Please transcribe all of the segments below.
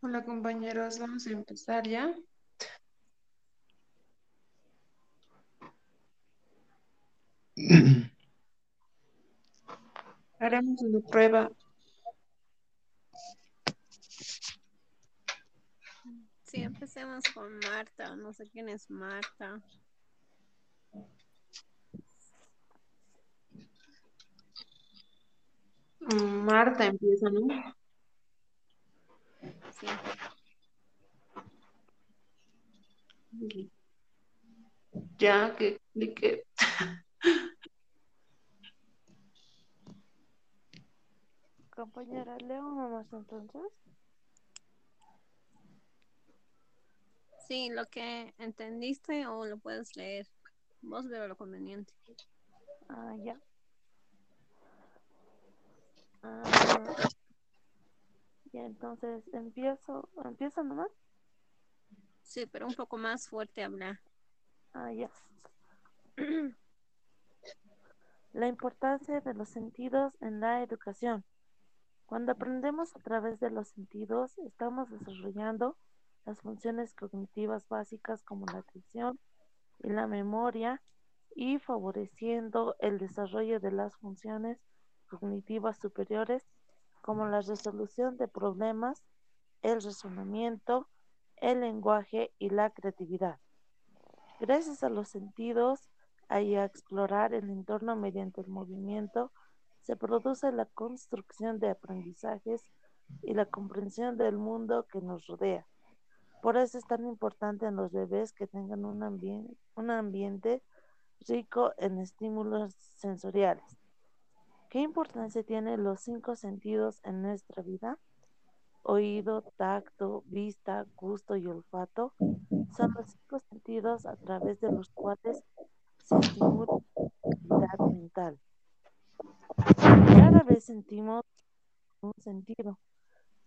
Hola compañeros, vamos a empezar ya. Haremos una prueba. Sí, empecemos con Marta. No sé quién es Marta. Marta empieza, ¿no? Ya que explique. Compañera, leo nomás entonces. Sí, lo que entendiste o lo puedes leer. Vos veo lo conveniente. Ah, ya. Ah, ya, entonces empiezo, empiezo nomás. Sí, pero un poco más fuerte hablar. Ah, ya. La importancia de los sentidos en la educación. Cuando aprendemos a través de los sentidos, estamos desarrollando las funciones cognitivas básicas como la atención y la memoria y favoreciendo el desarrollo de las funciones cognitivas superiores como la resolución de problemas, el razonamiento, el lenguaje y la creatividad. Gracias a los sentidos y a explorar el entorno mediante el movimiento, se produce la construcción de aprendizajes y la comprensión del mundo que nos rodea. Por eso es tan importante en los bebés que tengan un, un ambiente rico en estímulos sensoriales. ¿Qué importancia tienen los cinco sentidos en nuestra vida? Oído, tacto, vista, gusto y olfato son los cinco sentidos a través de los cuales se estimula la actividad mental. Cada vez sentimos un sentido.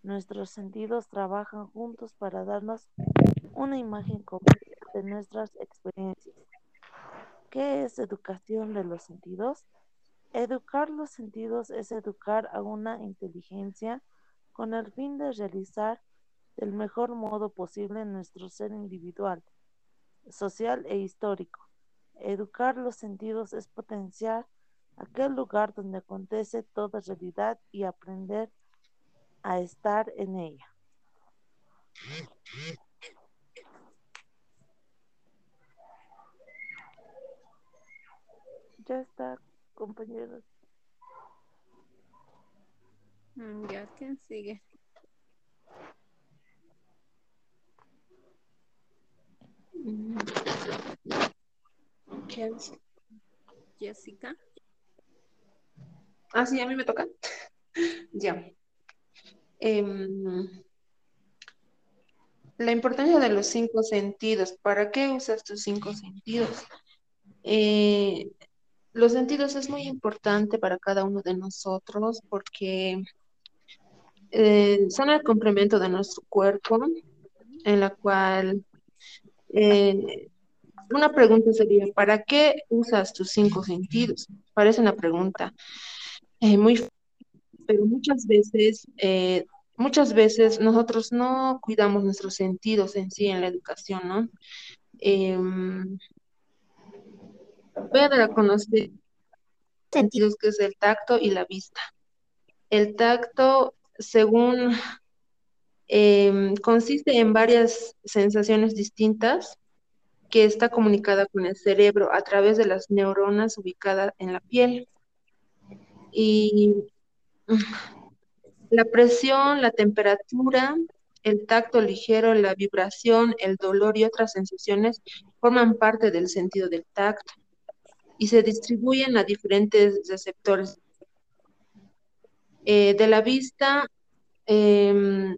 Nuestros sentidos trabajan juntos para darnos una imagen completa de nuestras experiencias. ¿Qué es educación de los sentidos? Educar los sentidos es educar a una inteligencia con el fin de realizar del mejor modo posible nuestro ser individual, social e histórico. Educar los sentidos es potenciar aquel lugar donde acontece toda realidad y aprender a estar en ella. Ya está, compañeros. Mm, Ya, ¿quién sigue? ¿Quién es? Jessica. Ah, sí, a mí me toca. Ya. Em, la importancia de los cinco sentidos. ¿Para qué usas tus cinco sentidos? Eh, los sentidos es muy importante para cada uno de nosotros porque eh, son el complemento de nuestro cuerpo, en la cual eh, una pregunta sería, ¿para qué usas tus cinco sentidos? Parece una pregunta eh, muy, pero muchas veces, eh, muchas veces nosotros no cuidamos nuestros sentidos en sí en la educación, ¿no? Em, voy a dar a conocer sentidos que es el tacto y la vista. El tacto, según em, consiste en varias sensaciones distintas que está comunicada con el cerebro a través de las neuronas ubicadas en la piel. Y la presión, la temperatura, el tacto ligero, la vibración, el dolor y otras sensaciones forman parte del sentido del tacto y se distribuyen a diferentes receptores. Eh, de la vista, em,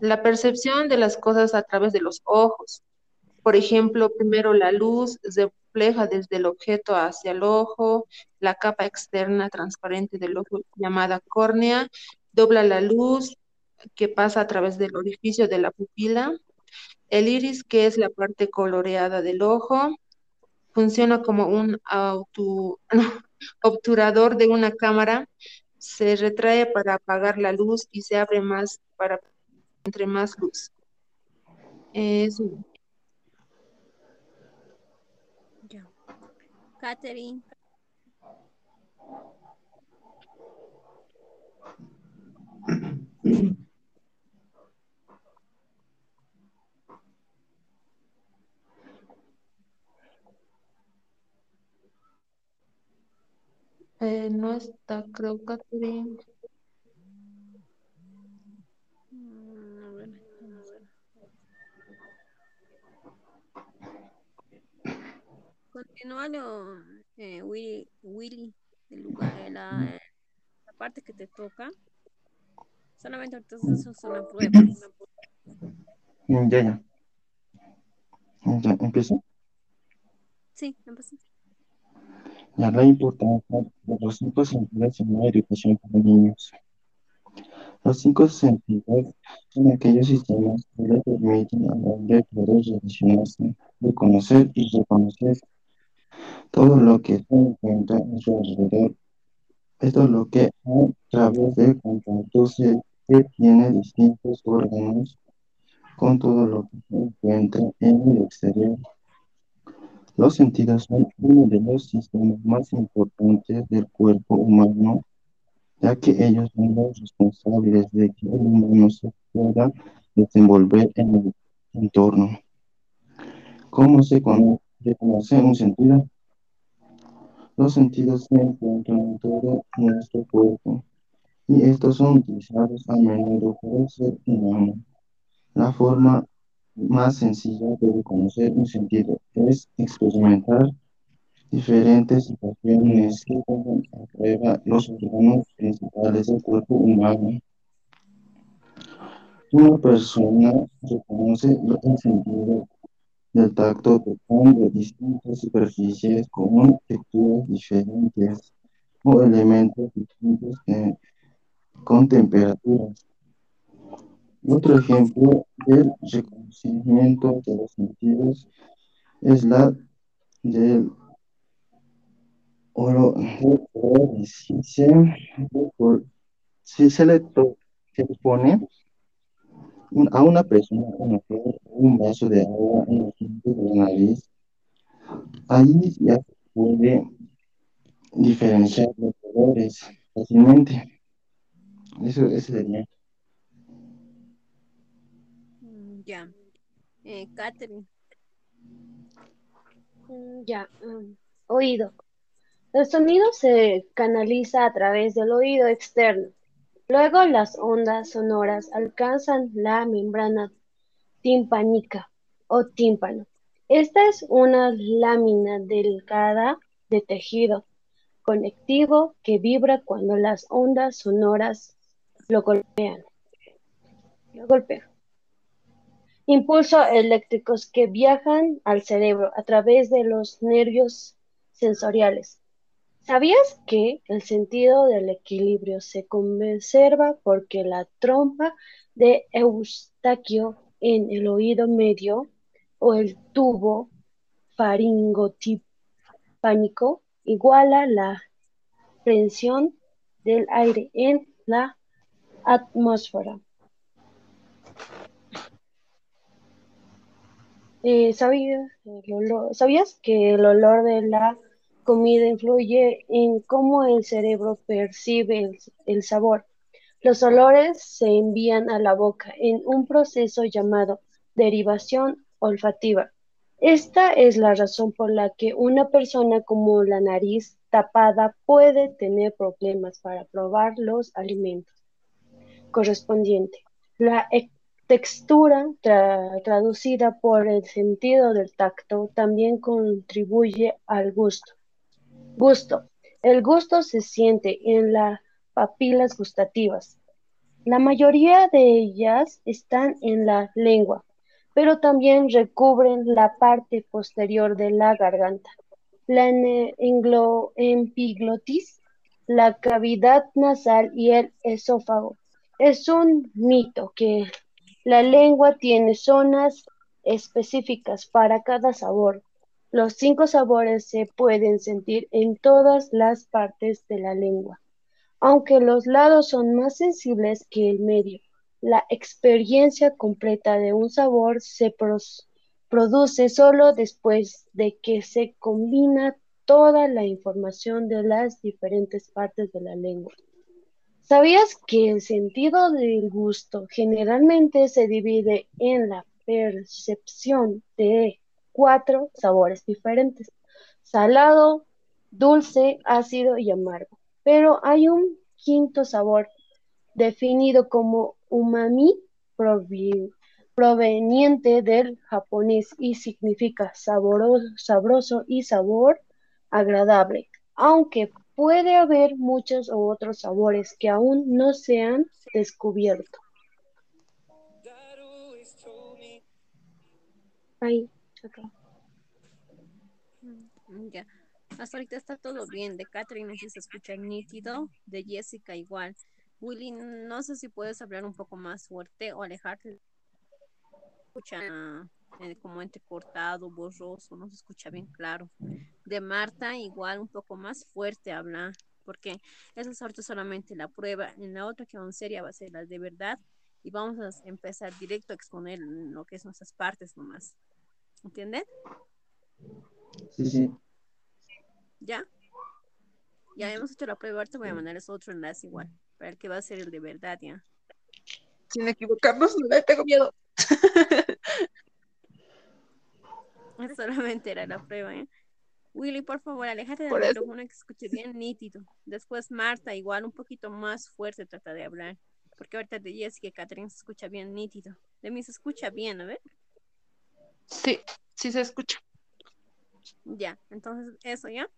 la percepción de las cosas a través de los ojos. Por ejemplo, primero la luz refleja desde el objeto hacia el ojo, la capa externa transparente del ojo llamada córnea dobla la luz que pasa a través del orificio de la pupila. El iris, que es la parte coloreada del ojo, funciona como un auto, obturador de una cámara, se retrae para apagar la luz y se abre más para entre más luz. Eso. Ya. Catherine. Eh, no está, creo, Catherine. Mm, a ver, vamos a ver. Continúa lo, eh, Willy, Willy, el lugar, eh, la, eh, la parte que te toca. Solamente entonces es una prueba. Mm, Ya, ya. Ya, empiezo. Sí, empecé. La importancia de los cinco sentidos en la educación para niños. Los cinco sentidos son aquellos sistemas que le permiten al hombre poder relacionarse, reconocer y reconocer todo lo que se encuentra a su alrededor. Esto es lo que a través del contacto se que tiene distintos órganos con todo lo que se encuentra en el exterior. Los sentidos son uno de los sistemas más importantes del cuerpo humano, ya que ellos son los responsables de que el humano se pueda desenvolver en el entorno. ¿Cómo se cono- reconoce un sentido? Los sentidos se encuentran en todo nuestro cuerpo y estos son utilizados a menudo por el ser humano. La forma más sencilla de reconocer un sentido es experimentar diferentes situaciones que pongan a los órganos principales del cuerpo humano. Una persona reconoce el sentido del tacto tocando distintas superficies con texturas diferentes o elementos distintos con temperaturas. Otro ejemplo del reconocimiento de los sentidos es la del oro. Si se, le se pone a una persona una un vaso de agua en el centro de la nariz, ahí ya puede diferenciar los colores fácilmente. Eso, eso sería. Ya. Eh, Catherine. Mm, Ya, mm, oído. El sonido se canaliza a través del oído externo. Luego las ondas sonoras alcanzan la membrana timpánica o tímpano. Esta es una lámina delgada de tejido conectivo que vibra cuando las ondas sonoras lo golpean. Lo golpean. Impulsos eléctricos que viajan al cerebro a través de los nervios sensoriales. ¿Sabías que el sentido del equilibrio se conserva porque la trompa de Eustaquio en el oído medio o el tubo faringotimpánico iguala la presión del aire en la atmósfera? Eh, ¿sabías, el olor- ¿sabías que el olor de la comida influye en cómo el cerebro percibe el, sabor? Los olores se envían a la boca en un proceso llamado derivación olfativa. Esta es la razón por la que una persona con la nariz tapada puede tener problemas para probar los alimentos correspondiente. La textura tra- traducida por el sentido del tacto también contribuye al gusto. Gusto. El gusto se siente en las papilas gustativas. La mayoría de ellas están en la lengua, pero también recubren la parte posterior de la garganta, la epiglotis, la cavidad nasal y el esófago. Es un mito que la lengua tiene zonas específicas para cada sabor. Los cinco sabores se pueden sentir en todas las partes de la lengua, aunque los lados son más sensibles que el medio. La experiencia completa de un sabor se produce solo después de que se combina toda la información de las diferentes partes de la lengua. ¿Sabías que el sentido del gusto generalmente se divide en la percepción de cuatro sabores diferentes? Salado, dulce, ácido y amargo. Pero hay un quinto sabor definido como umami proveniente del japonés y significa sabroso y sabor agradable, aunque puede haber muchos otros sabores que aún no se han descubierto. Ahí, acá. Mm, ya. Hasta ahorita está todo bien. De Catherine sí se escucha nítido. De Jessica igual. Willy, no sé si puedes hablar un poco más fuerte o alejarte. Escucha eh, como entrecortado, borroso, no se escucha bien claro. De Marta igual un poco más fuerte habla, porque esa es ahorita solamente la prueba. En la otra que aún seria va a ser la de verdad y vamos a empezar directo a exponer lo que es nuestras partes nomás. ¿Entienden? Sí, sí. ¿Ya? Ya hemos hecho la prueba, ahorita voy a mandar ese otro enlace igual, para el que va a ser el de verdad, ¿ya? Sin equivocarnos, no tengo miedo. Solamente era la prueba, ¿eh? Willy, por favor, aléjate del micrófono que escuche bien nítido. Después Marta, igual un poquito más fuerte trata de hablar. Porque ahorita de Jessica y Catherine se escucha bien nítido. De mí se escucha bien, a ver. Sí, sí se escucha. Ya, entonces eso, ¿ya?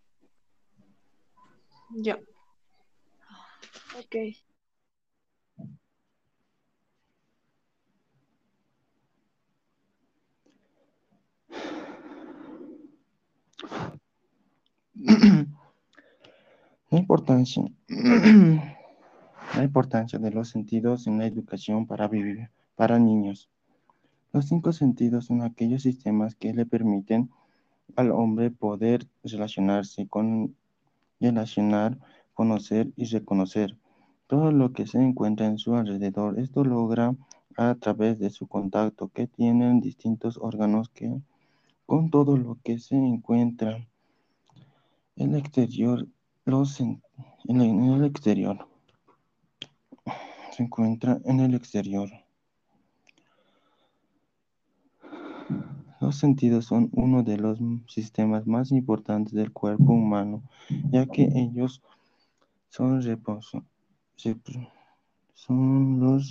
Ya. Ok. La importancia, la importancia de los sentidos en la educación para vivir, para niños. Los cinco sentidos son aquellos sistemas que le permiten al hombre poder relacionarse con, relacionar, conocer y reconocer todo lo que se encuentra en su alrededor. Esto logra a través de su contacto que tienen distintos órganos que con todo lo que se encuentra el exterior los en, en el- exterior. Se encuentra en el exterior. Los sentidos son uno de los sistemas más importantes del cuerpo humano, ya que ellos son, reposo- rep- son los